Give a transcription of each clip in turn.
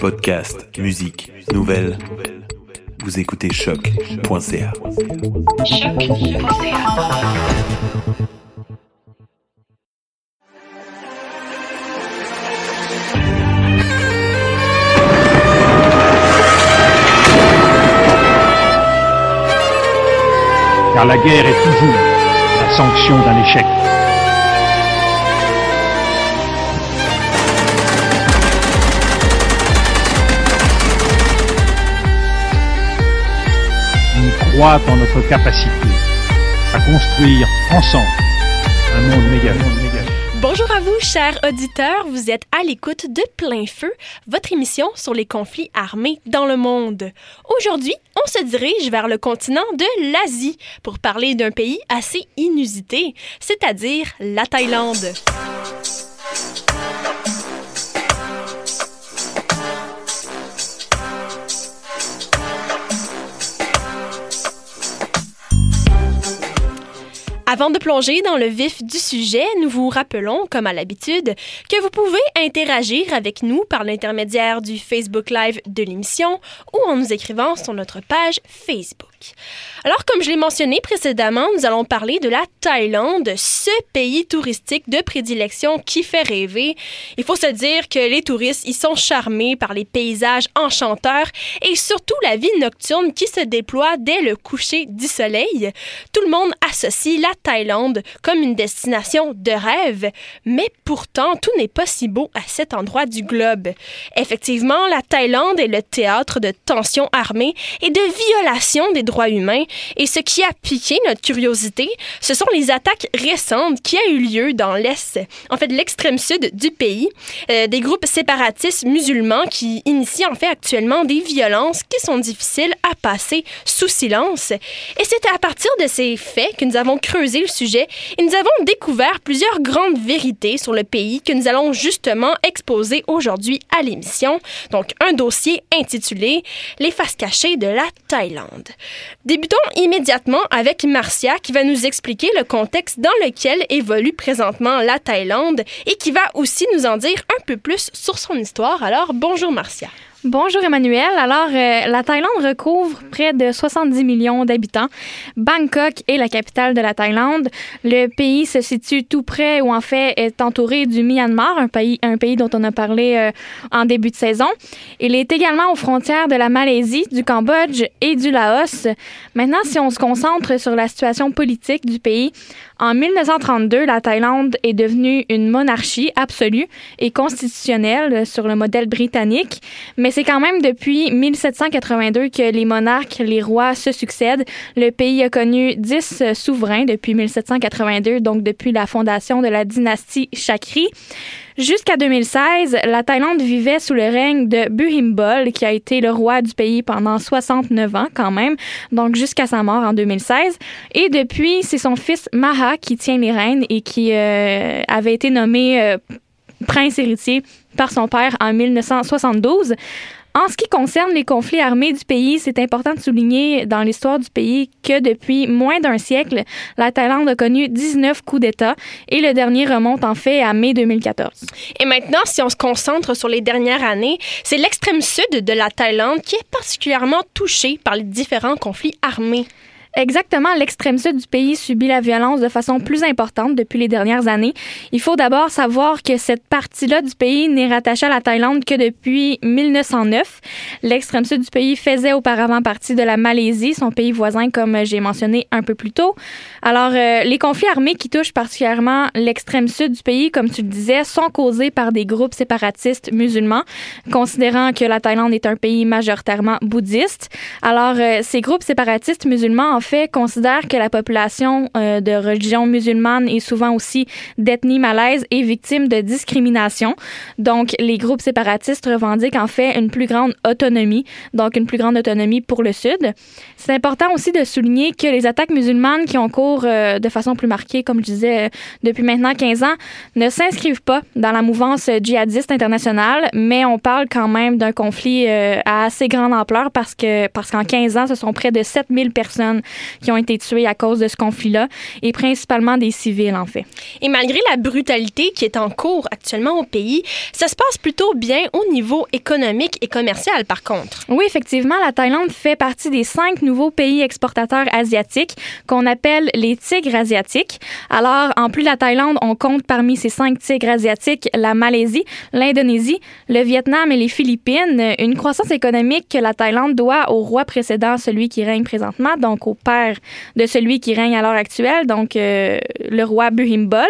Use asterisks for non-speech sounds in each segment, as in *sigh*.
Podcast, musique, nouvelles. Vous écoutez choc.ca. Car la guerre est toujours la sanction d'un échec. Notre capacité à construire ensemble un monde. Bonjour à vous, chers auditeurs. Vous êtes à l'écoute de Plein Feu, votre émission sur les conflits armés dans le monde. Aujourd'hui, on se dirige vers le continent de l'Asie pour parler d'un pays assez inusité, c'est-à-dire la Thaïlande. Avant de plonger dans le vif du sujet, nous vous rappelons, comme à l'habitude, que vous pouvez interagir avec nous par l'intermédiaire du Facebook Live de l'émission ou en nous écrivant sur notre page Facebook. Alors, comme je l'ai mentionné précédemment, nous allons parler de la Thaïlande, ce pays touristique de prédilection qui fait rêver. Il faut se dire que les touristes y sont charmés par les paysages enchanteurs et surtout la vie nocturne qui se déploie dès le coucher du soleil. Tout le monde associe la Thaïlande comme une destination de rêve, mais pourtant tout n'est pas si beau à cet endroit du globe. Effectivement, la Thaïlande est le théâtre de tensions armées et de violations des droits humains, et ce qui a piqué notre curiosité, ce sont les attaques récentes qui ont eu lieu dans l'Est, en fait l'extrême sud du pays, euh, des groupes séparatistes musulmans qui initient en fait actuellement des violences qui sont difficiles à passer sous silence. Et c'est à partir de ces faits que nous avons creusé le sujet et nous avons découvert plusieurs grandes vérités sur le pays que nous allons justement exposer aujourd'hui à l'émission. Donc un dossier intitulé Les faces cachées de la Thaïlande. Débutons immédiatement avec Marcia qui va nous expliquer le contexte dans lequel évolue présentement la Thaïlande et qui va aussi nous en dire un peu plus sur son histoire. Alors, bonjour Marcia. Bonjour Emmanuel. Alors, euh, la Thaïlande recouvre près de 70 millions d'habitants. Bangkok est la capitale de la Thaïlande. Le pays se situe tout près ou en fait est entouré du Myanmar, un pays, un pays dont on a parlé euh, en début de saison. Il est également aux frontières de la Malaisie, du Cambodge et du Laos. Maintenant, si on se concentre sur la situation politique du pays, en 1932, la Thaïlande est devenue une monarchie absolue et constitutionnelle sur le modèle britannique, mais c'est quand même depuis 1782 que les monarques, les rois se succèdent. Le pays a connu 10 souverains depuis 1782, donc depuis la fondation de la dynastie Chakri. Jusqu'à 2016, la Thaïlande vivait sous le règne de Bhumibol, qui a été le roi du pays pendant 69 ans quand même, donc jusqu'à sa mort en 2016. Et depuis, c'est son fils Maha qui tient les rênes et qui euh, avait été nommé euh, prince héritier par son père en 1972. En ce qui concerne les conflits armés du pays, c'est important de souligner dans l'histoire du pays que depuis moins d'un siècle, la Thaïlande a connu 19 coups d'État et le dernier remonte en fait à mai 2014. Et maintenant, si on se concentre sur les dernières années, c'est l'extrême sud de la Thaïlande qui est particulièrement touché par les différents conflits armés. Exactement, l'extrême sud du pays subit la violence de façon plus importante depuis les dernières années. Il faut d'abord savoir que cette partie-là du pays n'est rattachée à la Thaïlande que depuis 1909. L'extrême sud du pays faisait auparavant partie de la Malaisie, son pays voisin, comme j'ai mentionné un peu plus tôt. Alors, euh, les conflits armés qui touchent particulièrement l'extrême sud du pays, comme tu le disais, sont causés par des groupes séparatistes musulmans, considérant que la Thaïlande est un pays majoritairement bouddhiste. Alors, euh, ces groupes séparatistes musulmans, fait, considèrent que la population euh, de religion musulmane est souvent aussi d'ethnie malaise et victime de discrimination. Donc, les groupes séparatistes revendiquent en fait une plus grande autonomie, donc une plus grande autonomie pour le Sud. C'est important aussi de souligner que les attaques musulmanes qui ont cours euh, de façon plus marquée, comme je disais, euh, depuis maintenant 15 ans, ne s'inscrivent pas dans la mouvance djihadiste internationale, mais on parle quand même d'un conflit à assez grande ampleur parce que parce qu'en 15 ans, ce sont près de 7000 personnes qui ont été tués à cause de ce conflit-là, et principalement des civils, en fait. Et malgré la brutalité qui est en cours actuellement au pays, ça se passe plutôt bien au niveau économique et commercial, par contre. Oui, effectivement, la Thaïlande fait partie des cinq nouveaux pays exportateurs asiatiques qu'on appelle les tigres asiatiques. Alors, en plus de la Thaïlande, on compte parmi ces cinq tigres asiatiques la Malaisie, l'Indonésie, le Vietnam et les Philippines. Une croissance économique que la Thaïlande doit au roi précédent, celui qui règne présentement, donc au père de celui qui règne à l'heure actuelle, donc euh, le roi Bhumibol.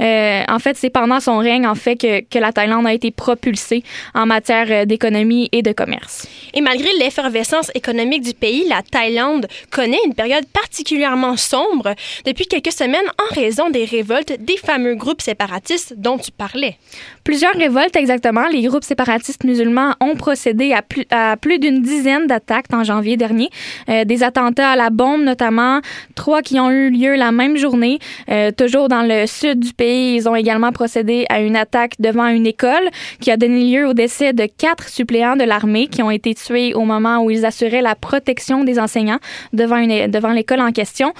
Euh, en fait, c'est pendant son règne, en fait, que, que la Thaïlande a été propulsée en matière euh, d'économie et de commerce. Et malgré l'effervescence économique du pays, la Thaïlande connaît une période particulièrement sombre depuis quelques semaines en raison des révoltes des fameux groupes séparatistes dont tu parlais. Plusieurs révoltes, exactement. Les groupes séparatistes musulmans ont procédé à plus, à plus d'une dizaine d'attaques en janvier dernier. Euh, des attentats à la bombe, notamment, trois qui ont eu lieu la même journée. Euh, toujours dans le sud du pays, ils ont également procédé à une attaque devant une école qui a donné lieu au décès de quatre suppléants de l'armée qui ont été tués au moment où ils assuraient la protection des enseignants devant, devant l'école en question.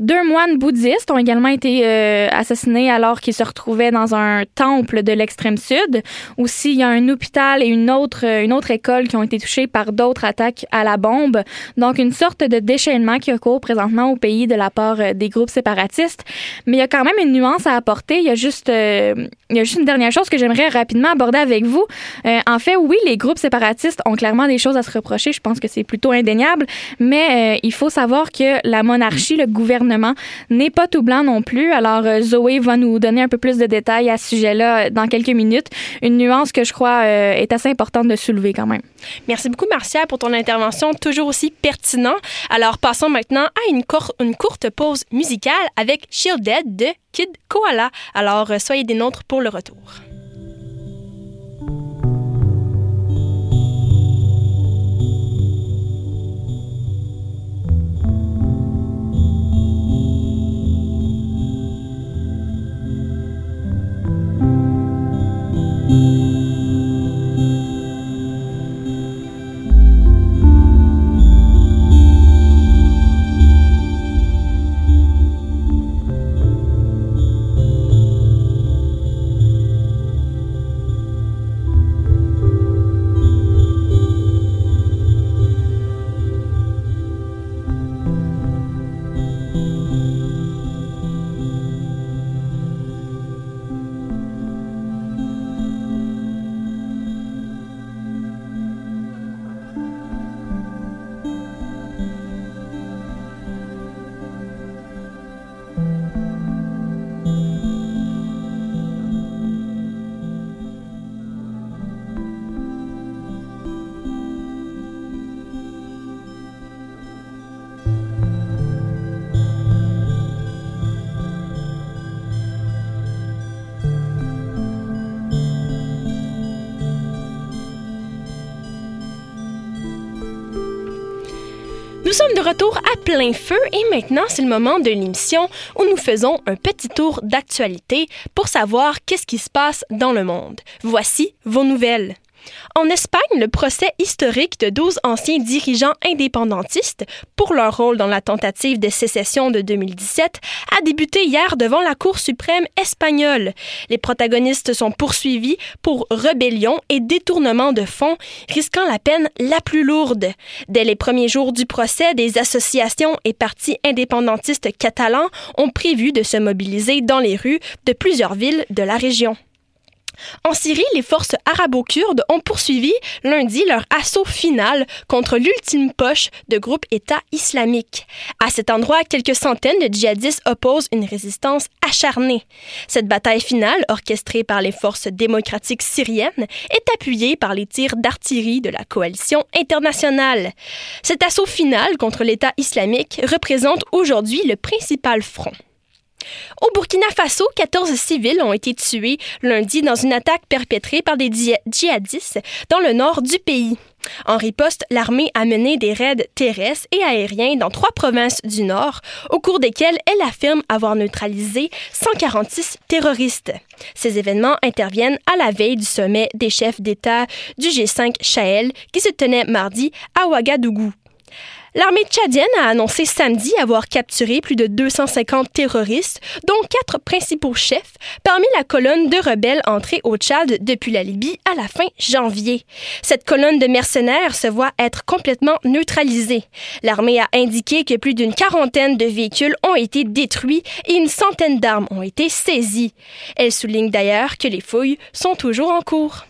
Deux moines bouddhistes ont également été euh, assassinés alors qu'ils se retrouvaient dans un temple de l'extrême sud. Aussi, il y a un hôpital et une autre, euh, une autre école qui ont été touchés par d'autres attaques à la bombe. Donc, une sorte de déchaînement qui cours présentement au pays de la part euh, des groupes séparatistes. Mais il y a quand même une nuance à apporter. Il y a juste, il y a juste une dernière chose que j'aimerais rapidement aborder avec vous. en fait, oui, les groupes séparatistes ont clairement des choses à se reprocher. Je pense que c'est plutôt indéniable. Mais il faut savoir que la monarchie, le gouvernement, n'est pas tout blanc non plus. Alors, euh, Zoé va nous donner un peu plus de détails à ce sujet-là euh, dans quelques minutes. Une nuance que je crois euh, est assez importante de soulever quand même. Merci beaucoup, Marcia, pour ton intervention toujours aussi pertinent. Alors, passons maintenant à une, une courte pause musicale avec Shielded de Kid Koala. Alors, soyez des nôtres pour le retour. Sommes de retour à plein feu et maintenant c'est le moment de l'émission où nous faisons un petit tour d'actualité pour savoir qu'est-ce qui se passe dans le monde. Voici vos nouvelles. En Espagne, le procès historique de 12 anciens dirigeants indépendantistes pour leur rôle dans la tentative de sécession de 2017 a débuté hier devant la Cour suprême espagnole. Les protagonistes sont poursuivis pour rébellion et détournement de fonds, risquant la peine la plus lourde. Dès les premiers jours du procès, des associations et partis indépendantistes catalans ont prévu de se mobiliser dans les rues de plusieurs villes de la région. En Syrie, les forces arabo-kurdes ont poursuivi lundi leur assaut final contre l'ultime poche de groupe État islamique. À cet endroit, quelques centaines de djihadistes opposent une résistance acharnée. Cette bataille finale, orchestrée par les forces démocratiques syriennes, est appuyée par les tirs d'artillerie de la coalition internationale. Cet assaut final contre l'État islamique représente aujourd'hui le principal front. Au Burkina Faso, 14 civils ont été tués lundi dans une attaque perpétrée par des djihadistes dans le nord du pays. En riposte, l'armée a mené des raids terrestres et aériens dans trois provinces du nord, au cours desquels elle affirme avoir neutralisé 146 terroristes. Ces événements interviennent à la veille du sommet des chefs d'État du G5 Sahel qui se tenait mardi à Ouagadougou. L'armée tchadienne a annoncé samedi avoir capturé plus de 250 terroristes, dont quatre principaux chefs, parmi la colonne de rebelles entrés au Tchad depuis la Libye à la fin janvier. Cette colonne de mercenaires se voit être complètement neutralisée. L'armée a indiqué que plus d'une quarantaine de véhicules ont été détruits et une centaine d'armes ont été saisies. Elle souligne d'ailleurs que les fouilles sont toujours en cours.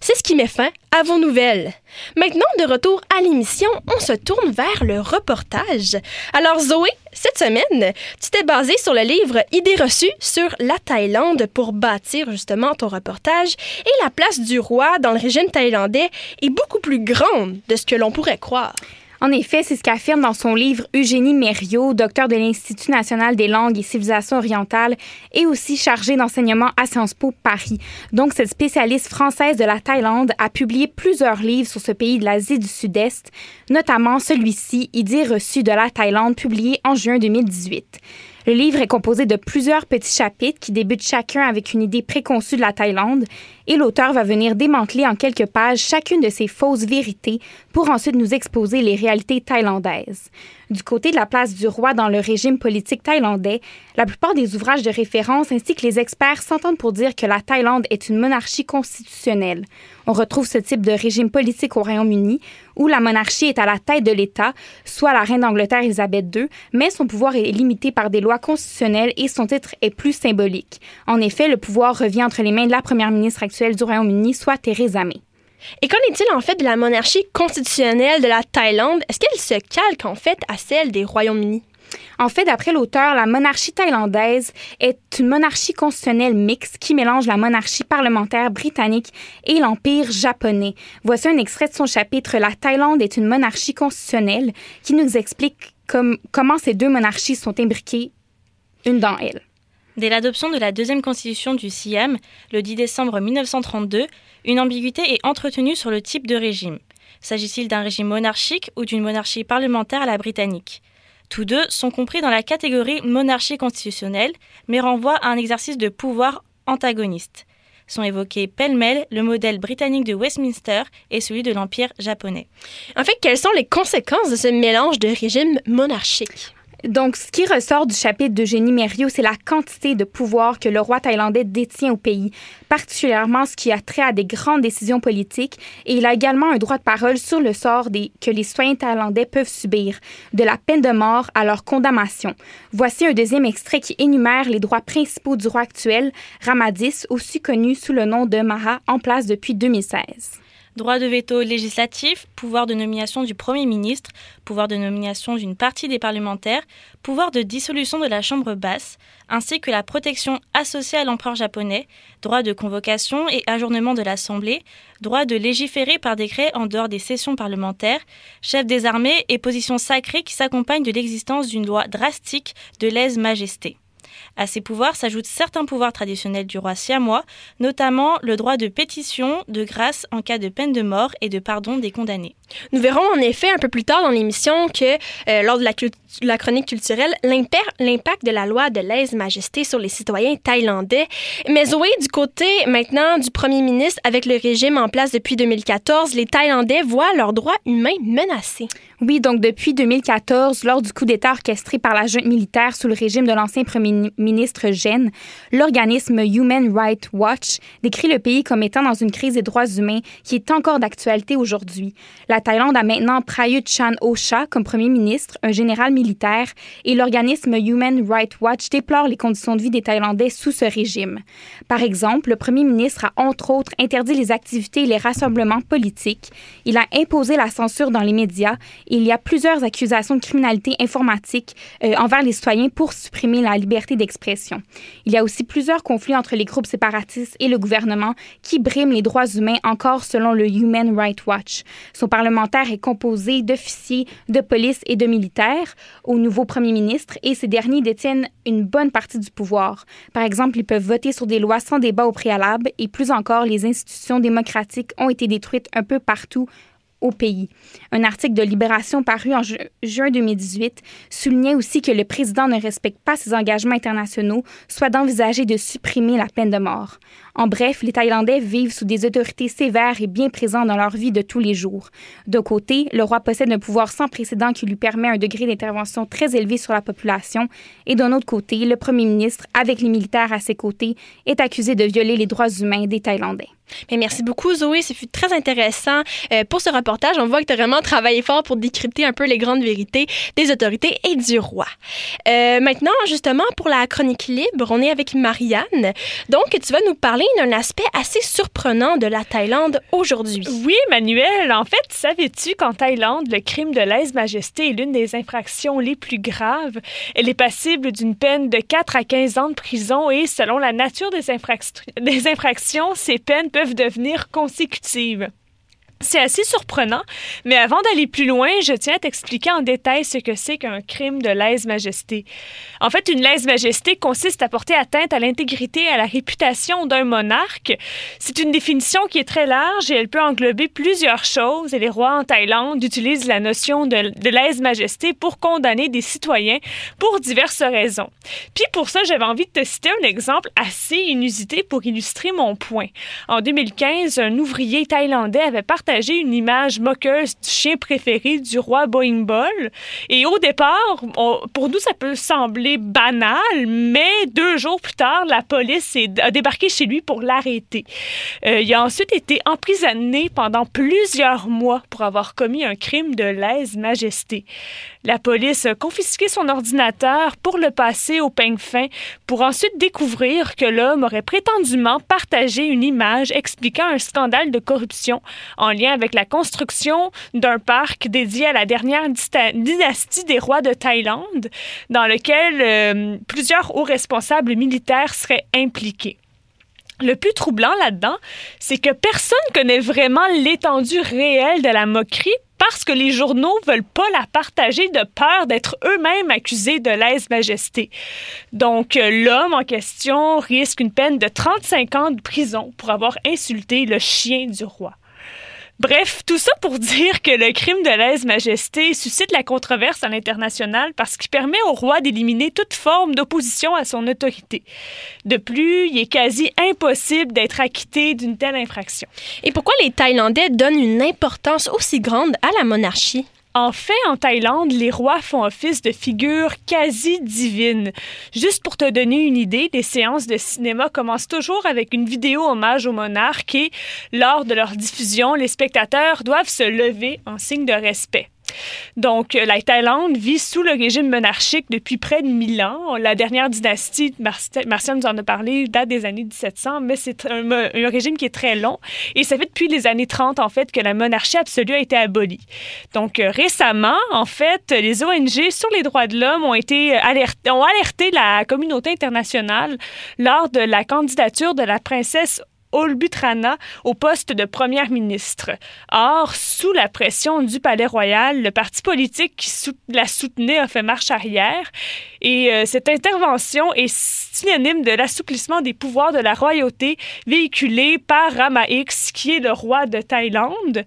C'est ce qui met fin à vos nouvelles. Maintenant, de retour à l'émission, on se tourne vers le reportage. Alors Zoé, cette semaine, tu t'es basée sur le livre Idées reçues sur la Thaïlande pour bâtir justement ton reportage et la place du roi dans le régime thaïlandais est beaucoup plus grande de ce que l'on pourrait croire. En effet, c'est ce qu'affirme dans son livre Eugénie Mériot, docteur de l'Institut national des langues et civilisations orientales et aussi chargée d'enseignement à Sciences Po Paris. Donc, cette spécialiste française de la Thaïlande a publié plusieurs livres sur ce pays de l'Asie du Sud-Est, notamment celui-ci, Idées reçues de la Thaïlande, publié en juin 2018. Le livre est composé de plusieurs petits chapitres qui débutent chacun avec une idée préconçue de la Thaïlande et l'auteur va venir démanteler en quelques pages chacune de ces fausses vérités pour ensuite nous exposer les réalités thaïlandaises. Du côté de la place du roi dans le régime politique thaïlandais, la plupart des ouvrages de référence ainsi que les experts s'entendent pour dire que la Thaïlande est une monarchie constitutionnelle. On retrouve ce type de régime politique au Royaume-Uni où la monarchie est à la tête de l'État, soit la reine d'Angleterre Elisabeth II, mais son pouvoir est limité par des lois constitutionnelles et son titre est plus symbolique. En effet, le pouvoir revient entre les mains de la première ministre actuelle du Royaume-Uni, soit Theresa May. Et qu'en est-il en fait de la monarchie constitutionnelle de la Thaïlande? Est-ce qu'elle se calque en fait à celle des Royaumes-Unis? En fait, d'après l'auteur, la monarchie thaïlandaise est une monarchie constitutionnelle mixte qui mélange la monarchie parlementaire britannique et l'empire japonais. Voici un extrait de son chapitre La Thaïlande est une monarchie constitutionnelle qui nous explique comment ces deux monarchies sont imbriquées une dans elle. Dès l'adoption de la deuxième constitution du Siam, le 10 décembre 1932, une ambiguïté est entretenue sur le type de régime. S'agit-il d'un régime monarchique ou d'une monarchie parlementaire à la britannique? Tous deux sont compris dans la catégorie monarchie constitutionnelle, mais renvoient à un exercice de pouvoir antagoniste. Sont évoqués pêle-mêle le modèle britannique de Westminster et celui de l'Empire japonais. En fait, quelles sont les conséquences de ce mélange de régimes monarchiques? Donc, ce qui ressort du chapitre de Génie Mériot, c'est la quantité de pouvoir que le roi thaïlandais détient au pays, particulièrement ce qui a trait à des grandes décisions politiques, et il a également un droit de parole sur le sort que les citoyens thaïlandais peuvent subir, de la peine de mort à leur condamnation. Voici un deuxième extrait qui énumère les droits principaux du roi actuel, Ramadis, aussi connu sous le nom de Maha, en place depuis 2016 droit de veto législatif, pouvoir de nomination du Premier ministre, pouvoir de nomination d'une partie des parlementaires, pouvoir de dissolution de la Chambre basse, ainsi que la protection associée à l'empereur japonais, droit de convocation et ajournement de l'Assemblée, droit de légiférer par décret en dehors des sessions parlementaires, chef des armées et position sacrée qui s'accompagne de l'existence d'une loi drastique de lèse-majesté. À ces pouvoirs s'ajoutent certains pouvoirs traditionnels du roi siamois, notamment le droit de pétition, de grâce en cas de peine de mort et de pardon des condamnés. Nous verrons en effet un peu plus tard dans l'émission que euh, lors de la, chronique culturelle, l'impact de la loi de lèse-majesté sur les citoyens thaïlandais. Mais Zoé, du côté maintenant du premier ministre, avec le régime en place depuis 2014, les Thaïlandais voient leurs droits humains menacés. Oui, donc depuis 2014, lors du coup d'État orchestré par la junte militaire sous le régime de l'ancien premier ministre Jen, l'organisme Human Rights Watch décrit le pays comme étant dans une crise des droits humains qui est encore d'actualité aujourd'hui. La Thaïlande a maintenant Prayut Chan Ocha comme premier ministre, un général militaire, et l'organisme Human Rights Watch déplore les conditions de vie des Thaïlandais sous ce régime. Par exemple, le premier ministre a entre autres interdit les activités et les rassemblements politiques. Il a imposé la censure dans les médias il y a plusieurs accusations de criminalité informatique euh, envers les citoyens pour supprimer la liberté d'expression. Il y a aussi plusieurs conflits entre les groupes séparatistes et le gouvernement qui briment les droits humains encore selon le Human Rights Watch. Son parlementaire est composé d'officiers de police et de militaires au nouveau premier ministre et ces derniers détiennent une bonne partie du pouvoir. Par exemple, ils peuvent voter sur des lois sans débat au préalable et plus encore, les institutions démocratiques ont été détruites un peu partout au pays. Un article de Libération paru en juin 2018 soulignait aussi que le président ne respecte pas ses engagements internationaux, soit d'envisager de supprimer la peine de mort. En bref, les Thaïlandais vivent sous des autorités sévères et bien présentes dans leur vie de tous les jours. De côté, le roi possède un pouvoir sans précédent qui lui permet un degré d'intervention très élevé sur la population, et d'un autre côté, le premier ministre, avec les militaires à ses côtés, est accusé de violer les droits humains des Thaïlandais. Mais merci beaucoup, Zoé. Ce fut très intéressant euh, pour ce reportage. On voit que tu as vraiment travaillé fort pour décrypter un peu les grandes vérités des autorités et du roi. Euh, maintenant, justement, pour la chronique libre, on est avec Marianne. Donc, tu vas nous parler d'un aspect assez surprenant de la Thaïlande aujourd'hui. Oui, Manuel. En fait, savais-tu qu'en Thaïlande, le crime de lèse-majesté est l'une des infractions les plus graves? Elle est passible d'une peine de 4 à 15 ans de prison et, selon la nature des, des infractions, ces peines peuvent devenir consécutives. C'est assez surprenant, mais avant d'aller plus loin, je tiens à t'expliquer en détail ce que c'est qu'un crime de lèse-majesté. En fait, une lèse-majesté consiste à porter atteinte à l'intégrité et à la réputation d'un monarque. C'est une définition qui est très large et elle peut englober plusieurs choses. Et les rois en Thaïlande utilisent la notion de, de lèse-majesté pour condamner des citoyens pour diverses raisons. Puis pour ça, j'avais envie de te citer un exemple assez inusité pour illustrer mon point. En 2015, un ouvrier thaïlandais avait partagé une image moqueuse du chien préféré du roi Boing Ball. Et au départ, pour nous, ça peut sembler banal, mais deux jours plus tard, la police a débarqué chez lui pour l'arrêter. Euh, il a ensuite été emprisonné pendant plusieurs mois pour avoir commis un crime de lèse-majesté. La police a confisqué son ordinateur pour le passer au peigne fin pour ensuite découvrir que l'homme aurait prétendument partagé une image expliquant un scandale de corruption en lien avec la construction d'un parc dédié à la dernière dynastie des rois de Thaïlande, dans lequel euh, plusieurs hauts responsables militaires seraient impliqués. Le plus troublant là-dedans, c'est que personne connaît vraiment l'étendue réelle de la moquerie parce que les journaux veulent pas la partager de peur d'être eux-mêmes accusés de lèse-majesté. Donc, euh, l'homme en question risque une peine de 35 ans de prison pour avoir insulté le chien du roi. Bref, tout ça pour dire que le crime de lèse-majesté suscite la controverse à l'international parce qu'il permet au roi d'éliminer toute forme d'opposition à son autorité. De plus, il est quasi impossible d'être acquitté d'une telle infraction. Et pourquoi les Thaïlandais donnent une importance aussi grande à la monarchie? En fait, en Thaïlande, les rois font office de figures quasi divines. Juste pour te donner une idée, les séances de cinéma commencent toujours avec une vidéo hommage au monarque et, lors de leur diffusion, les spectateurs doivent se lever en signe de respect. Donc, euh, la Thaïlande vit sous le régime monarchique depuis près de 1000 ans. La dernière dynastie, Martial nous en a parlé, date des années 1700, mais c'est un, régime qui est très long. Et ça fait depuis les années 30, en fait, que la monarchie absolue a été abolie. Donc, euh, récemment, en fait, les ONG sur les droits de l'homme ont alertés, ont alerté la communauté internationale lors de la candidature de la princesse Olbutrana au poste de première ministre. Or, sous la pression du Palais royal, le parti politique qui la soutenait a fait marche arrière et euh, cette intervention est synonyme de l'assouplissement des pouvoirs de la royauté véhiculé par Rama X, qui est le roi de Thaïlande.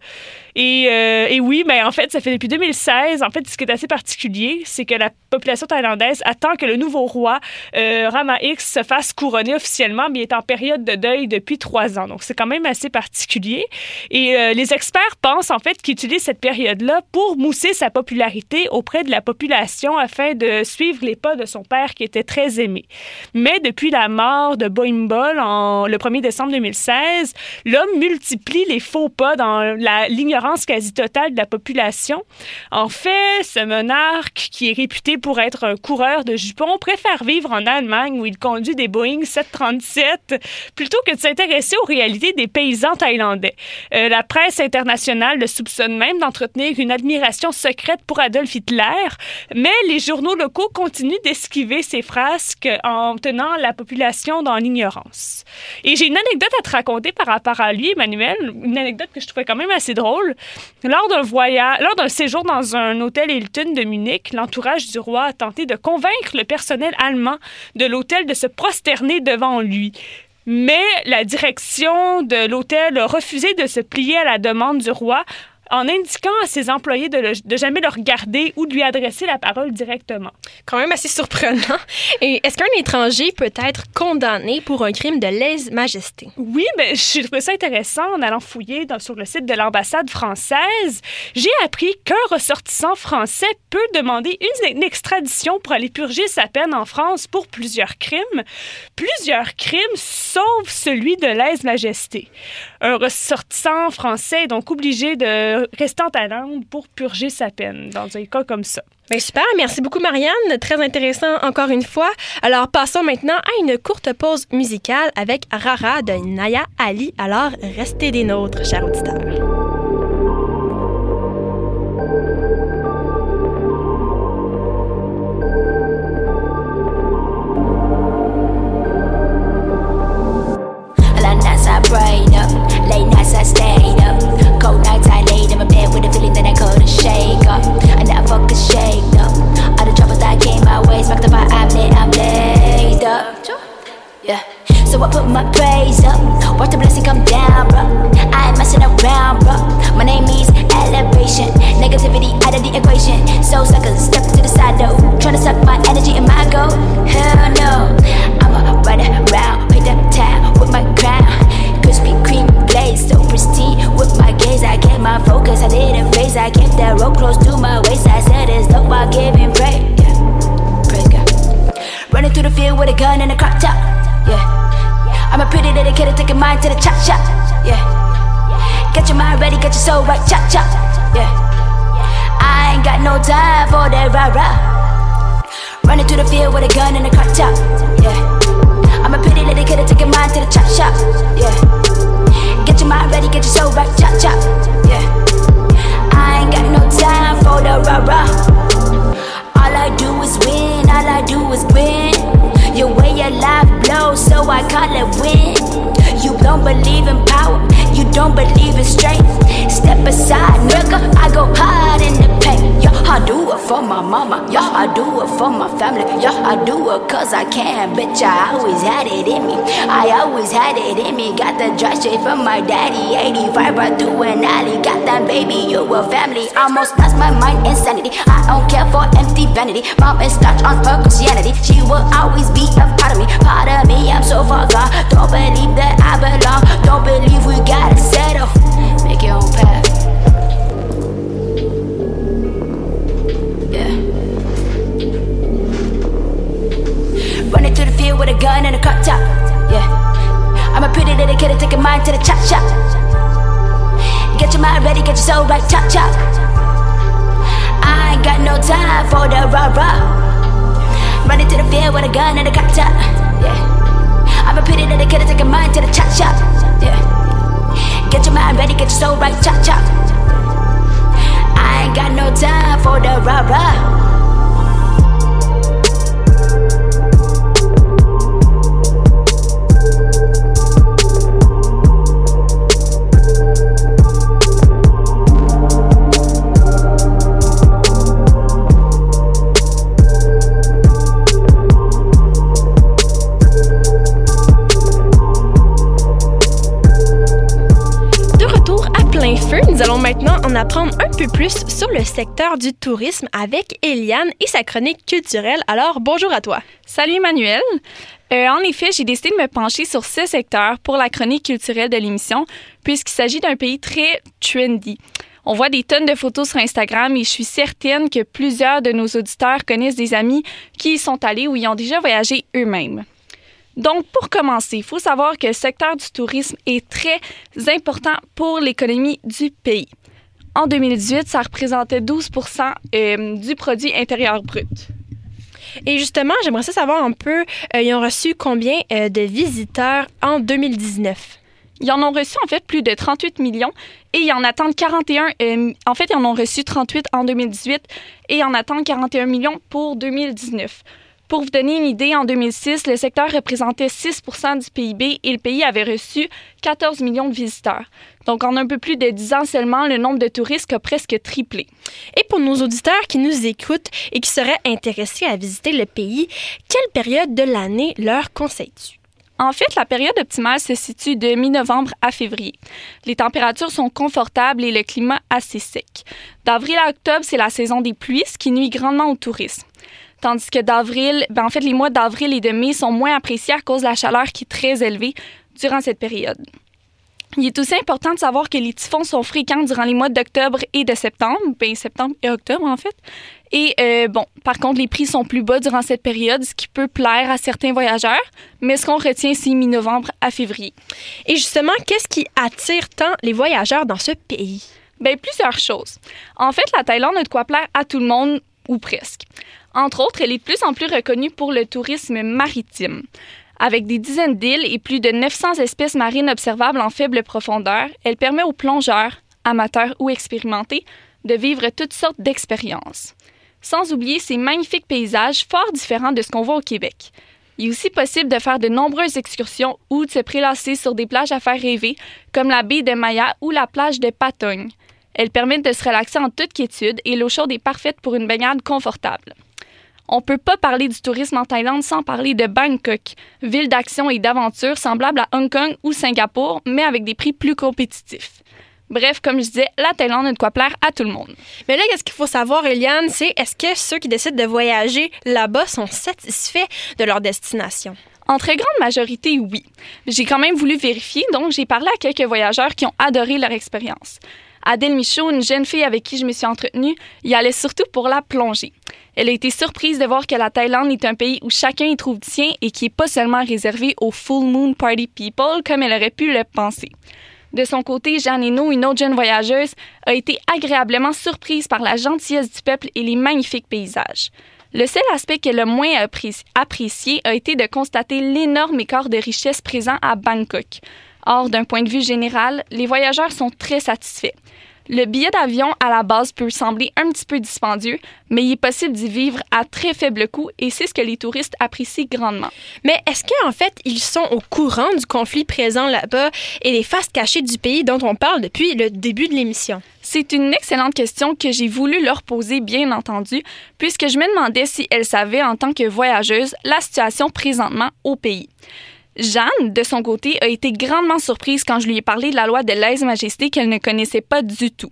Et, euh, et, oui, mais en fait, ça fait depuis 2016. En fait, ce qui est assez particulier, c'est que la population thaïlandaise attend que le nouveau roi euh, Rama X se fasse couronner officiellement, mais il est en période de deuil depuis trois ans. Donc, c'est quand même assez particulier. Et euh, les experts pensent en fait qu'il utilise cette période-là pour mousser sa popularité auprès de la population afin de suivre les pas de son père qui était très aimé. Mais depuis la mort de Boimbol en le 1er décembre 2016, l'homme multiplie les faux pas dans l'ignorance quasi totale de la population. En fait, ce monarque, qui est réputé pour être un coureur de jupons, préfère vivre en Allemagne où il conduit des Boeing 737 plutôt que de s'intéresser aux réalités des paysans thaïlandais. Euh, la presse internationale le soupçonne même d'entretenir une admiration secrète pour Adolf Hitler, mais les journaux locaux continuent d'esquiver ses frasques en tenant la population dans l'ignorance. Et j'ai une anecdote à te raconter par rapport à lui, Emmanuel, une anecdote que je trouvais quand même assez drôle. Lors d'un lors d'un séjour dans un hôtel Hilton de Munich, l'entourage du roi a tenté de convaincre le personnel allemand de l'hôtel de se prosterner devant lui. Mais la direction de l'hôtel a refusé de se plier à la demande du roi en indiquant à ses employés de, le- de jamais le regarder ou de lui adresser la parole directement. Quand même assez surprenant. Et est-ce qu'un étranger peut être condamné pour un crime de lèse-majesté? Oui, mais j'ai trouvé ça intéressant en allant fouiller dans- sur le site de l'ambassade française. J'ai appris qu'un ressortissant français peut demander une, une extradition pour aller purger sa peine en France pour plusieurs crimes. Plusieurs crimes, sauf celui de lèse-majesté. Un ressortissant français est donc obligé de rester en Thaïlande pour purger sa peine dans un cas comme ça. Ben super, merci beaucoup Marianne, très intéressant encore une fois. Alors passons maintenant à une courte pause musicale avec Rara de Naya Ali. Alors restez des nôtres, chers auditeurs. Can. Bitch, I always had it in me, I always had it in me. Got the dry straight from my daddy, 85 right through an alley. Got that baby, you a family. Almost lost my mind, insanity. I don't care for empty vanity. Mom is scotch on her Christianity. She will always be a part of me, part of me. I'm so far gone. Don't believe that I belong. Don't believe we gotta settle. Make your own path. With a gun and a crop top. Yeah. I'm a pretty kid taking mine to the chop shop. Get your mind ready, get your soul right, chop chop. I ain't got no time for the rah rah. Running to the field with a gun and a crop top. Yeah. I'm a pretty kid taking mine to the chop shop. Yeah. Get your mind ready, get your soul right, chop chop. I ain't got no time for the rah rah. Nous allons maintenant en apprendre un peu plus sur le secteur du tourisme avec Eliane et sa chronique culturelle. Alors, bonjour à toi. Salut Emmanuel. Euh, en effet, j'ai décidé de me pencher sur ce secteur pour la chronique culturelle de l'émission, puisqu'il s'agit d'un pays très trendy. On voit des tonnes de photos sur Instagram et je suis certaine que plusieurs de nos auditeurs connaissent des amis qui y sont allés ou y ont déjà voyagé eux-mêmes. Donc, pour commencer, il faut savoir que le secteur du tourisme est très important pour l'économie du pays. En 2018, ça représentait 12% euh, du produit intérieur brut. Et justement, j'aimerais ça savoir un peu, euh, ils ont reçu combien euh, de visiteurs en 2019? Ils en ont reçu en fait plus de 38 millions et ils en attendent 41. euh, en fait, ils en ont reçu 38 en 2018 et ils en attendent 41 millions pour 2019. Pour vous donner une idée, en 2006, le secteur représentait 6% du PIB et le pays avait reçu 14 millions de visiteurs. Donc, en un peu plus de 10 ans seulement, le nombre de touristes a presque triplé. Et pour nos auditeurs qui nous écoutent et qui seraient intéressés à visiter le pays, quelle période de l'année leur conseilles-tu? En fait, la période optimale se situe de mi-novembre à février. Les températures sont confortables et le climat assez sec. D'avril à octobre, c'est la saison des pluies, ce qui nuit grandement au tourisme. Tandis que d'avril, ben en fait, les mois d'avril et de mai sont moins appréciés à cause de la chaleur qui est très élevée durant cette période. Il est aussi important de savoir que les typhons sont fréquents durant les mois d'octobre et de septembre, ben septembre et octobre en fait. Et euh, bon, par contre, les prix sont plus bas durant cette période, ce qui peut plaire à certains voyageurs, mais ce qu'on retient, c'est mi-novembre à février. Et justement, qu'est-ce qui attire tant les voyageurs dans ce pays? Bien, plusieurs choses. En fait, la Thaïlande a de quoi plaire à tout le monde, ou presque. Entre autres, elle est de plus en plus reconnue pour le tourisme maritime. Avec des dizaines d'îles et plus de 900 espèces marines observables en faible profondeur, elle permet aux plongeurs, amateurs ou expérimentés, de vivre toutes sortes d'expériences. Sans oublier ces magnifiques paysages fort différents de ce qu'on voit au Québec. Il est aussi possible de faire de nombreuses excursions ou de se prélasser sur des plages à faire rêver, comme la baie de Maya ou la plage de Patong. Elles permettent de se relaxer en toute quiétude et l'eau chaude est parfaite pour une baignade confortable. On peut pas parler du tourisme en Thaïlande sans parler de Bangkok, ville d'action et d'aventure semblable à Hong Kong ou Singapour, mais avec des prix plus compétitifs. Bref, comme je disais, la Thaïlande a de quoi plaire à tout le monde. Mais là, qu'est-ce qu'il faut savoir, Eliane, c'est est-ce que ceux qui décident de voyager là-bas sont satisfaits de leur destination? En très grande majorité, oui. J'ai quand même voulu vérifier, donc j'ai parlé à quelques voyageurs qui ont adoré leur expérience. Adèle Michaud, une jeune fille avec qui je me suis entretenue, y allait surtout pour la plongée. Elle a été surprise de voir que la Thaïlande est un pays où chacun y trouve du sien et qui n'est pas seulement réservé aux full moon party people comme elle aurait pu le penser. De son côté, Jeanne une autre jeune voyageuse, a été agréablement surprise par la gentillesse du peuple et les magnifiques paysages. Le seul aspect qu'elle a moins apprécié a été de constater l'énorme écart de richesse présent à Bangkok. Or, d'un point de vue général, les voyageurs sont très satisfaits. Le billet d'avion à la base peut sembler un petit peu dispendieux, mais il est possible d'y vivre à très faible coût et c'est ce que les touristes apprécient grandement. Mais est-ce qu'en fait, ils sont au courant du conflit présent là-bas et des faces cachées du pays dont on parle depuis le début de l'émission? C'est une excellente question que j'ai voulu leur poser, bien entendu, puisque je me demandais si elles savaient, en tant que voyageuse, la situation présentement au pays. Jeanne, de son côté, a été grandement surprise quand je lui ai parlé de la loi de lèse-majesté qu'elle ne connaissait pas du tout.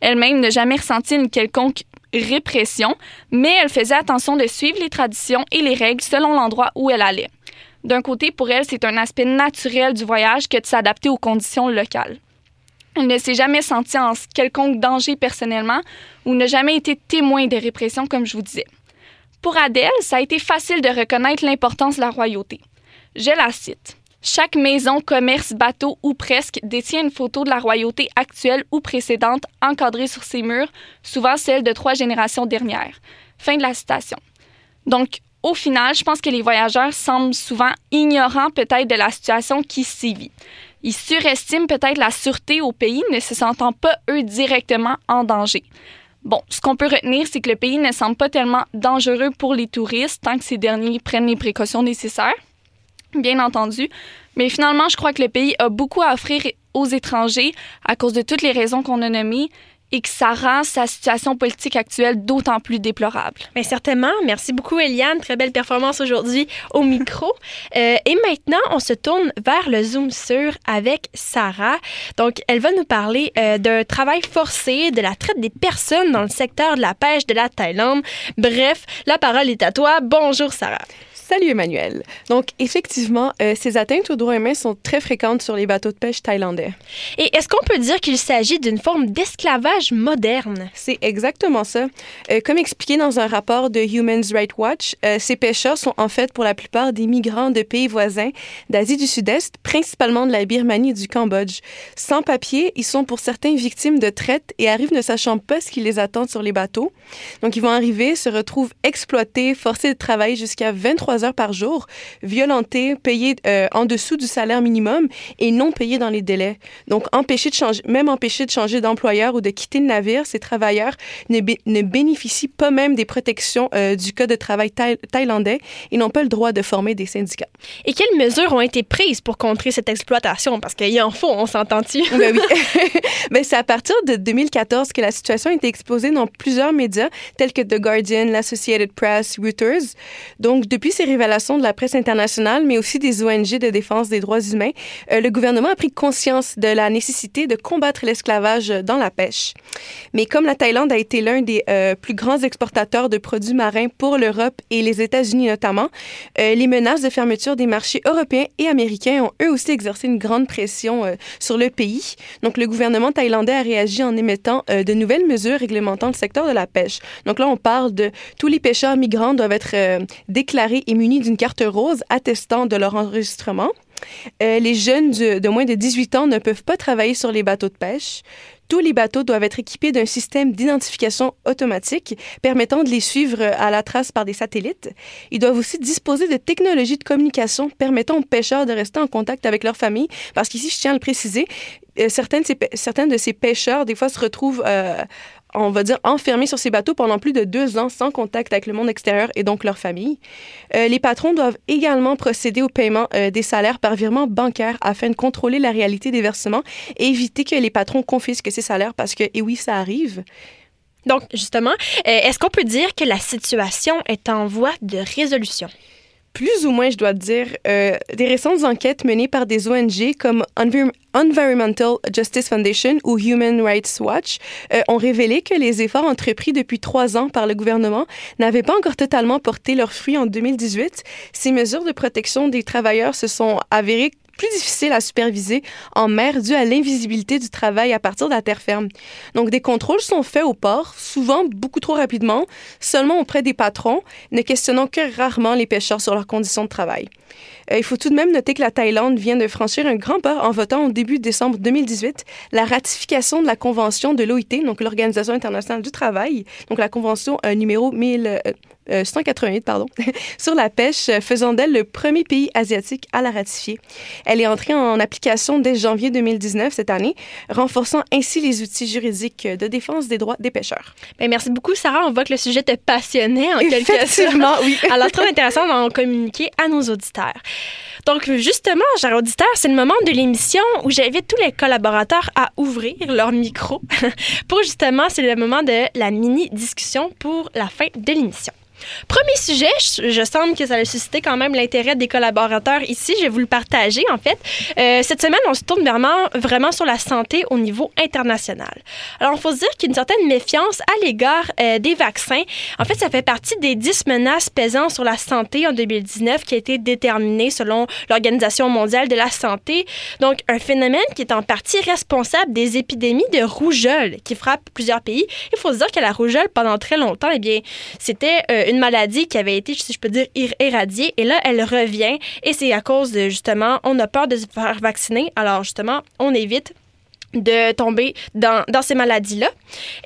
Elle-même n'a jamais ressenti une quelconque répression, mais elle faisait attention de suivre les traditions et les règles selon l'endroit où elle allait. D'un côté, pour elle, c'est un aspect naturel du voyage que de s'adapter aux conditions locales. Elle ne s'est jamais sentie en quelconque danger personnellement ou n'a jamais été témoin de répression, comme je vous disais. Pour Adèle, ça a été facile de reconnaître l'importance de la royauté. Je la cite. Chaque maison, commerce, bateau ou presque détient une photo de la royauté actuelle ou précédente encadrée sur ses murs, souvent celle de trois générations dernières. Fin de la citation. Donc, au final, je pense que les voyageurs semblent souvent ignorants peut-être de la situation qui s'y vit. Ils surestiment peut-être la sûreté au pays, ne se sentant pas eux directement en danger. Bon, ce qu'on peut retenir, c'est que le pays ne semble pas tellement dangereux pour les touristes tant que ces derniers prennent les précautions nécessaires bien entendu. Mais finalement, je crois que le pays a beaucoup à offrir aux étrangers à cause de toutes les raisons qu'on a nommées et que ça rend sa situation politique actuelle d'autant plus déplorable. Bien, certainement. Merci beaucoup, Eliane. Très belle performance aujourd'hui au micro. *laughs* Euh, et maintenant, on se tourne vers le Zoom sur avec Sarah. Donc, elle va nous parler euh, d'un travail forcé, de la traite des personnes dans le secteur de la pêche de la Thaïlande. Bref, la parole est à toi. Bonjour, Sarah. Salut Emmanuel. Donc effectivement, euh, ces atteintes aux droits humains sont très fréquentes sur les bateaux de pêche thaïlandais. Et est-ce qu'on peut dire qu'il s'agit d'une forme d'esclavage moderne? C'est exactement ça. Euh, comme expliqué dans un rapport de Human Rights Watch, euh, ces pêcheurs sont en fait pour la plupart des migrants de pays voisins d'Asie du Sud-Est, principalement de la Birmanie et du Cambodge. Sans papier, ils sont pour certains victimes de traite et arrivent ne sachant pas ce qui les attend sur les bateaux. Donc ils vont arriver, se retrouvent exploités, forcés de travailler jusqu'à 23 heures par jour, violentés, payés euh, en dessous du salaire minimum et non payés dans les délais. Donc, empêchés de changer, même empêchés de changer d'employeur ou de quitter le navire, ces travailleurs ne, ne bénéficient pas même des protections euh, du Code de travail thaïlandais et n'ont pas le droit de former des syndicats. Et quelles mesures ont été prises pour contrer cette exploitation? Parce qu'il y en faut, on s'entend-tu? Ben oui. *laughs* *laughs* ben, c'est à partir de 2014 que la situation a été exposée dans plusieurs médias tels que The Guardian, l'Associated Press, Reuters. Donc, depuis ces révélations de la presse internationale, mais aussi des ONG de défense des droits humains, euh, le gouvernement a pris conscience de la nécessité de combattre l'esclavage dans la pêche. Mais comme la Thaïlande a été l'un des euh, plus grands exportateurs de produits marins pour l'Europe et les États-Unis notamment, euh, les menaces de fermeture des marchés européens et américains ont eux aussi exercé une grande pression sur le pays. Donc le gouvernement thaïlandais a réagi en émettant de nouvelles mesures réglementant le secteur de la pêche. Donc là, on parle de tous les pêcheurs migrants doivent être déclarés et munis d'une carte rose attestant de leur enregistrement. Euh, les jeunes de, moins de 18 ans ne peuvent pas travailler sur les bateaux de pêche. Tous les bateaux doivent être équipés d'un système d'identification automatique permettant de les suivre à la trace par des satellites. Ils doivent aussi disposer de technologies de communication permettant aux pêcheurs de rester en contact avec leur famille, parce qu'ici, je tiens à le préciser, euh, certains, de ces, pê- certains de ces pêcheurs, des fois, se retrouvent, euh, on va dire, enfermés sur ces bateaux pendant plus de deux ans sans contact avec le monde extérieur et donc leur famille. Euh, les patrons doivent également procéder au paiement euh, des salaires par virement bancaire afin de contrôler la réalité des versements et éviter que les patrons confisquent ces salaires parce que, et oui, ça arrive. Donc, justement, euh, est-ce qu'on peut dire que la situation est en voie de résolution? Plus ou moins, je dois dire, euh, des récentes enquêtes menées par des ONG comme Envir- Environmental Justice Foundation ou Human Rights Watch euh, ont révélé que les efforts entrepris depuis trois ans par le gouvernement n'avaient pas encore totalement porté leurs fruits en 2018. Ces mesures de protection des travailleurs se sont avérées plus difficiles à superviser en mer dû à l'invisibilité du travail à partir de la terre ferme. Donc, des contrôles sont faits au port, souvent beaucoup trop rapidement, seulement auprès des patrons, ne questionnant que rarement les pêcheurs sur leurs conditions de travail. Euh, il faut tout de même noter que la Thaïlande vient de franchir un grand pas en votant au début décembre 2018 la ratification de la Convention de l'OIT, donc l'Organisation internationale du travail, donc la Convention euh, numéro 1000, euh, euh, 188 pardon, *laughs* sur la pêche, euh, faisant d'elle le premier pays asiatique à la ratifier. Elle est entrée en application dès janvier 2019 cette année, renforçant ainsi les outils juridiques de défense des droits des pêcheurs. Ben, merci beaucoup, Sarah. On voit que le sujet te passionnait en quelque sorte. Effectivement, oui. *laughs* Alors, très intéressant d'en communiquer à nos auditeurs. Donc, justement, chers auditeurs, c'est le moment de l'émission où j'invite tous les collaborateurs à ouvrir leur micro *laughs* pour justement, c'est le moment de la mini-discussion pour la fin de l'émission. Premier sujet, je, je sens que ça a suscité quand même l'intérêt des collaborateurs ici. Je vais vous le partager, en fait. Euh, cette semaine, on se tourne vraiment, vraiment sur la santé au niveau international. Alors, il faut se dire qu'il y a une certaine méfiance à l'égard euh, des vaccins. En fait, ça fait partie des 10 menaces pesant sur la santé en 2019 qui a été déterminée selon l'Organisation mondiale de la santé. Donc, un phénomène qui est en partie responsable des épidémies de rougeole qui frappent plusieurs pays. Il faut se dire que la rougeole, pendant très longtemps, eh bien, c'était euh, une maladie qui avait été, si je peux dire, ir- éradiée. Et là, elle revient. Et c'est à cause de, justement, on a peur de se faire vacciner. Alors, justement, on évite de tomber dans, dans ces maladies-là.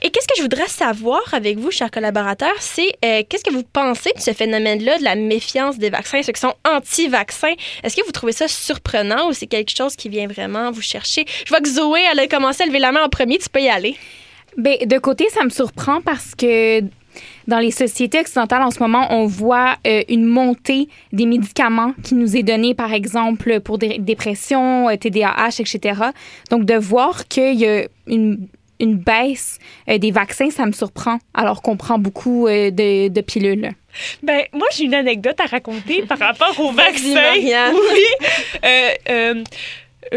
Et qu'est-ce que je voudrais savoir avec vous, chers collaborateurs, c'est euh, qu'est-ce que vous pensez de ce phénomène-là, de la méfiance des vaccins, ceux qui sont anti-vaccins? Est-ce que vous trouvez ça surprenant ou c'est quelque chose qui vient vraiment vous chercher? Je vois que Zoé, elle a commencé à lever la main en premier, tu peux y aller. Ben, de côté, ça me surprend parce que dans les sociétés occidentales, en ce moment, on voit euh, une montée des médicaments qui nous est donnée, par exemple, pour des dépressions, euh, TDAH, etc. Donc, de voir qu'il y a une, une baisse euh, des vaccins, ça me surprend, alors qu'on prend beaucoup euh, de, de pilules. Ben, moi, j'ai une anecdote à raconter par rapport au *laughs* Vas-y, vaccin. Marianne. Oui. Euh, euh,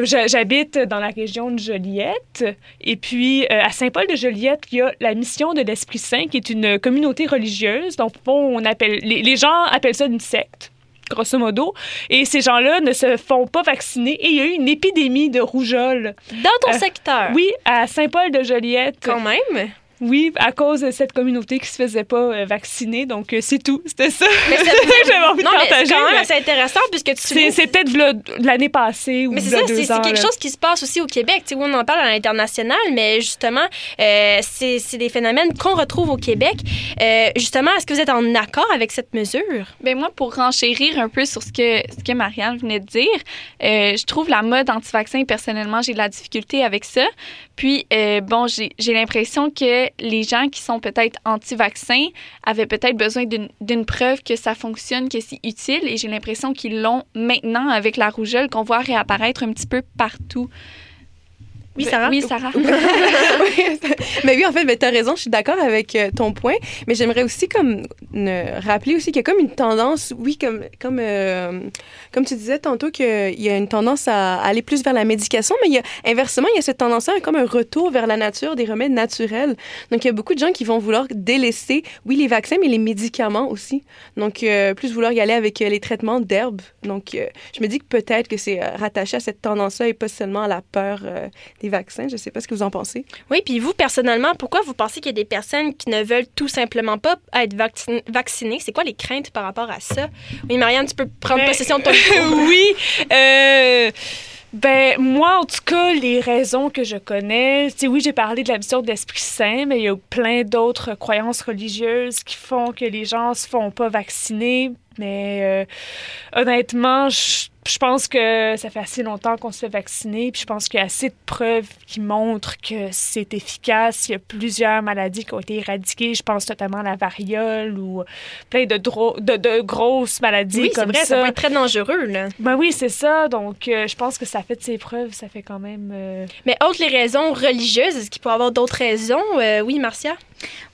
J'habite dans la région de Joliette. Et puis, euh, à Saint-Paul-de-Joliette, il y a la mission de l'Esprit Saint, qui est une communauté religieuse. Donc, on appelle, les, les gens appellent ça une secte grosso modo. Et ces gens-là ne se font pas vacciner. Et il y a eu une épidémie de rougeole. Dans ton Euh, secteur. Oui, à Saint-Paul-de-Joliette. Quand même. Oui, à cause de cette communauté qui se faisait pas euh, vacciner. Donc, euh, c'est tout. C'était ça. Mais c'est- *laughs* que j'avais envie non, de mais partager. c'est quand même mais assez intéressant puisque tu C'est c'est peut-être l'année passée ou Mais c'est ça, c'est quelque là. chose qui se passe aussi au Québec. Tu sais, on en parle à l'international, mais justement, euh, c'est des phénomènes qu'on retrouve au Québec. Euh, justement, est-ce que vous êtes en accord avec cette mesure? Ben moi, pour renchérir un peu sur ce que, ce que Marianne venait de dire, euh, je trouve la mode anti-vaccin, personnellement, j'ai de la difficulté avec ça. Puis, euh, bon, j'ai l'impression que les gens qui sont peut-être anti-vaccin avaient peut-être besoin d'une d'une preuve que ça fonctionne, que c'est utile, et j'ai l'impression qu'ils l'ont maintenant avec la rougeole qu'on voit réapparaître un petit peu partout. Oui, Sarah? Oui, Sarah. *laughs* Oui, mais oui, en fait, tu as raison, je suis d'accord avec euh, ton point, mais j'aimerais aussi comme ne rappeler aussi qu'il y a comme une tendance, oui, comme comme euh, comme tu disais tantôt qu'il y a une tendance à aller plus vers la médication, mais il y a, inversement, il y a cette tendance-là comme un retour vers la nature, des remèdes naturels. Donc il y a beaucoup de gens qui vont vouloir délaisser, oui, les vaccins, mais les médicaments aussi. Donc euh, plus vouloir y aller avec euh, les traitements d'herbes. Donc euh, je me dis que peut-être que c'est euh, rattaché à cette tendance-là et pas seulement à la peur des vaccins. Je sais pas ce que vous en pensez. Oui, puis vous, personnellement, pourquoi vous pensez qu'il y a des personnes qui ne veulent tout simplement pas être vaccin- vaccinées? C'est quoi les craintes par rapport à ça? Oui, Marianne, tu peux prendre Ben, possession de ton *laughs* oui. euh, ben, moi, en tout cas, les raisons que je connais, tu sais, oui, j'ai parlé de la mission de l'Esprit Saint, mais il y a plein d'autres croyances religieuses qui font que les gens se font pas vacciner. Mais euh, honnêtement, je je pense que ça fait assez longtemps qu'on se fait vacciner, puis je pense qu'il y a assez de preuves qui montrent que c'est efficace. Il y a plusieurs maladies qui ont été éradiquées. Je pense notamment à la variole ou plein de, de, de grosses maladies Oui, c'est comme vrai, ça ça. peut être très dangereux, là. Ben oui, c'est ça. Donc, euh, je pense que ça fait de ses preuves. Ça fait quand même. euh, Mais autres les raisons religieuses, est-ce qu'il peut y avoir d'autres raisons? Euh, oui, Marcia?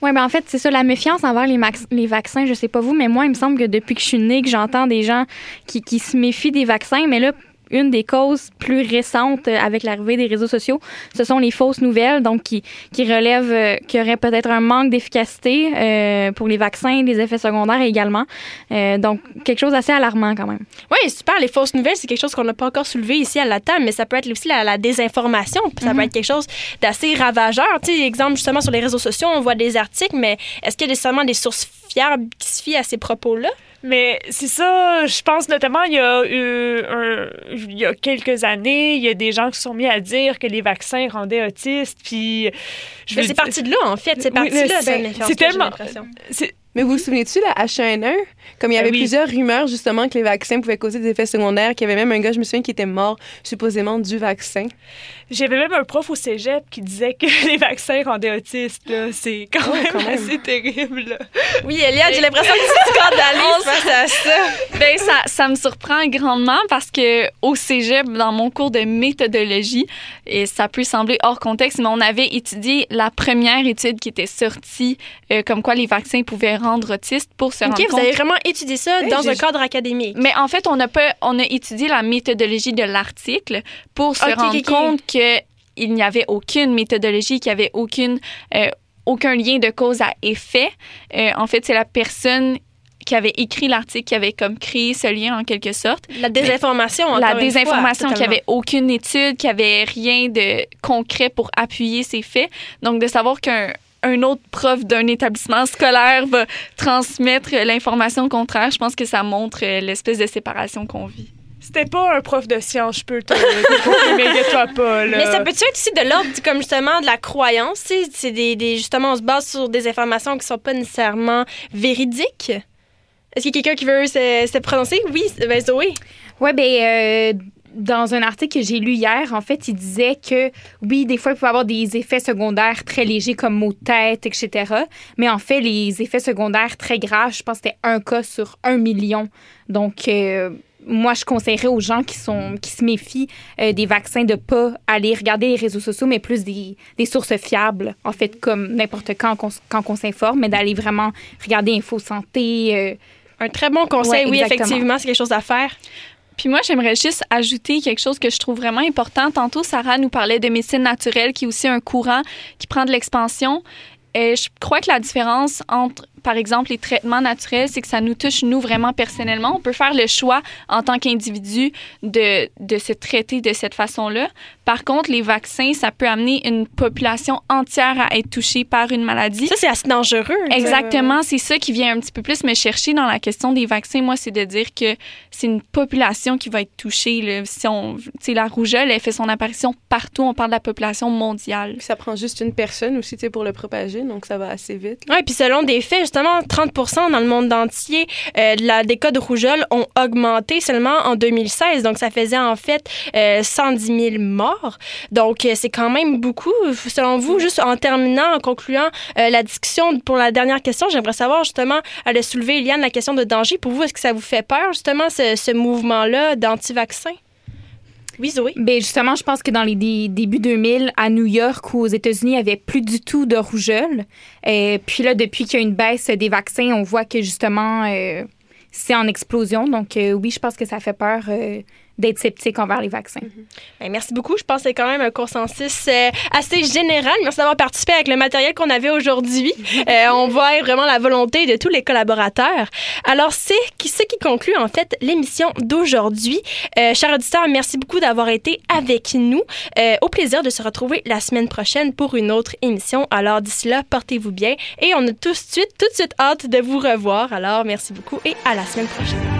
Oui, ben en fait, c'est ça, la méfiance envers les, les vaccins, je sais pas vous, mais moi, il me semble que depuis que je suis née, que j'entends des gens qui, qui se méfient des vaccins, mais là, une des causes plus récentes euh, avec l'arrivée des réseaux sociaux, ce sont les fausses nouvelles, donc qui, qui relèvent euh, qu'il y aurait peut-être un manque d'efficacité euh, pour les vaccins, les effets secondaires également. Euh, donc, quelque chose d'assez alarmant quand même. Oui, super. Les fausses nouvelles, c'est quelque chose qu'on n'a pas encore soulevé ici à la table, mais ça peut être aussi la, la désinformation. Ça peut être quelque chose d'assez ravageur. Tu sais, exemple, justement, sur les réseaux sociaux, on voit des articles, mais est-ce qu'il y a nécessairement des sources fiables qui se fient à ces propos-là? Mais c'est ça, je pense notamment, il y, a eu un- il y a quelques années, il y a des gens qui se sont mis à dire que les vaccins rendaient autistes, puis... Je Ben, veux c'est dire- parti de là, en fait. C'est Oui, parti de là, mais c'est- tellement- Mais vous vous souvenez-tu, la H1N1? Comme il y Ben avait oui. plusieurs rumeurs, justement, que les vaccins pouvaient causer des effets secondaires, qu'il y avait même un gars, je me souviens, qui était mort, supposément, du vaccin? J'avais même un prof au cégep qui disait que *laughs* les vaccins rendaient autistes. C'est quand, Oh, même quand même. assez terrible, là. Oui, Eliane, j'ai l'impression que tu es scandalée face à *laughs* ça. Ben, ça, ça me surprend grandement parce que au cégep, dans mon cours de méthodologie, et ça peut sembler hors contexte, mais on avait étudié la première étude qui était sortie, euh, comme quoi les vaccins pouvaient rendre autistes pour se OK, rendre vous compte. avez vraiment étudié ça Hey, dans un cadre académique. Mais en fait, on a pas, on a étudié la méthodologie de l'article pour se Ok, rendre ok, ok. compte que il n'y avait aucune méthodologie, qu'il n'y avait aucune, euh, aucun lien de cause à effet. Euh, en fait, c'est la personne qui avait écrit l'article qui avait comme créé ce lien en quelque sorte. La désinformation, encore la une fois, désinformation, qui avait aucune étude, qui avait rien de concret pour appuyer ses faits. Donc, de savoir qu'un un autre prof d'un établissement scolaire va transmettre l'information contraire, je pense que ça montre euh, l'espèce de séparation qu'on vit. C'était pas un prof de science, je peux te pas, là. Mais ça peut-être aussi de l'ordre, du- comme justement, de la croyance? C'est des, des- Justement, on se base sur des informations qui sont pas nécessairement véridiques. Est-ce qu'il y a quelqu'un qui veut se, se prononcer? Oui, ben Zoé. Oui, ben euh, dans un article que j'ai lu hier, en fait, il disait que oui, des fois, il peut avoir des effets secondaires très légers comme maux de tête, etc. Mais en fait, les effets secondaires très graves, je pense que c'était un cas sur un million. Donc, euh, moi, je conseillerais aux gens qui, sont, qui se méfient euh, des vaccins de pas aller regarder les réseaux sociaux, mais plus des, des sources fiables, en fait, comme n'importe quand quand on s'informe, mais d'aller vraiment regarder Info Santé. euh, Un très bon conseil, Ouais, oui, effectivement, c'est quelque chose à faire. Puis moi, j'aimerais juste ajouter quelque chose que je trouve vraiment important. Tantôt, Sarah nous parlait de médecine naturelle, qui est aussi un courant qui prend de l'expansion. Et je crois que la différence entre, par exemple, les traitements naturels, c'est que ça nous touche, nous, vraiment personnellement. On peut faire le choix, en tant qu'individu, de, de se traiter de cette façon-là. Par contre, les vaccins, ça peut amener une population entière à être touchée par une maladie. Ça, c'est assez dangereux. sais. Exactement, c'est ça qui vient un petit peu plus me chercher dans la question des vaccins. Moi, c'est de dire que c'est une population qui va être touchée. Là. Si on, tu sais, la rougeole, elle fait son apparition partout. On parle de la population mondiale. Puis ça prend juste une personne aussi, tu sais, pour le propager, donc ça va assez vite. Oui, puis selon des faits, justement, 30% dans le monde entier, euh, de la, des cas de rougeole ont augmenté seulement en 2016. Donc, ça faisait en fait euh, 110 000 morts. Donc, euh, c'est quand même beaucoup. Selon vous, juste en terminant, en concluant euh, la discussion pour la dernière question, j'aimerais savoir justement, elle a soulevé, Eliane, la question de danger. Pour vous, est-ce que ça vous fait peur, justement, ce, ce mouvement-là d'anti-vaccin? Oui, Zoé. Ben justement, je pense que dans les dé- débuts 2000, à New York ou aux États-Unis, il n'y avait plus du tout de rougeole. Euh, puis là, depuis qu'il y a une baisse des vaccins, on voit que justement, euh, c'est en explosion. Donc euh, oui, je pense que ça fait peur d'être sceptique envers les vaccins. Ben, merci beaucoup. Je pense que c'est quand même un consensus euh, assez général. Merci d'avoir participé avec le matériel qu'on avait aujourd'hui. Euh, on voit vraiment la volonté de tous les collaborateurs. Alors, c'est qui, ce qui conclut en fait l'émission d'aujourd'hui. Euh, chers auditeurs, merci beaucoup d'avoir été avec nous. Euh, au plaisir de se retrouver la semaine prochaine pour une autre émission. Alors, d'ici là, portez-vous bien et on a tout de suite, tout de suite hâte de vous revoir. Alors, merci beaucoup et à la semaine prochaine.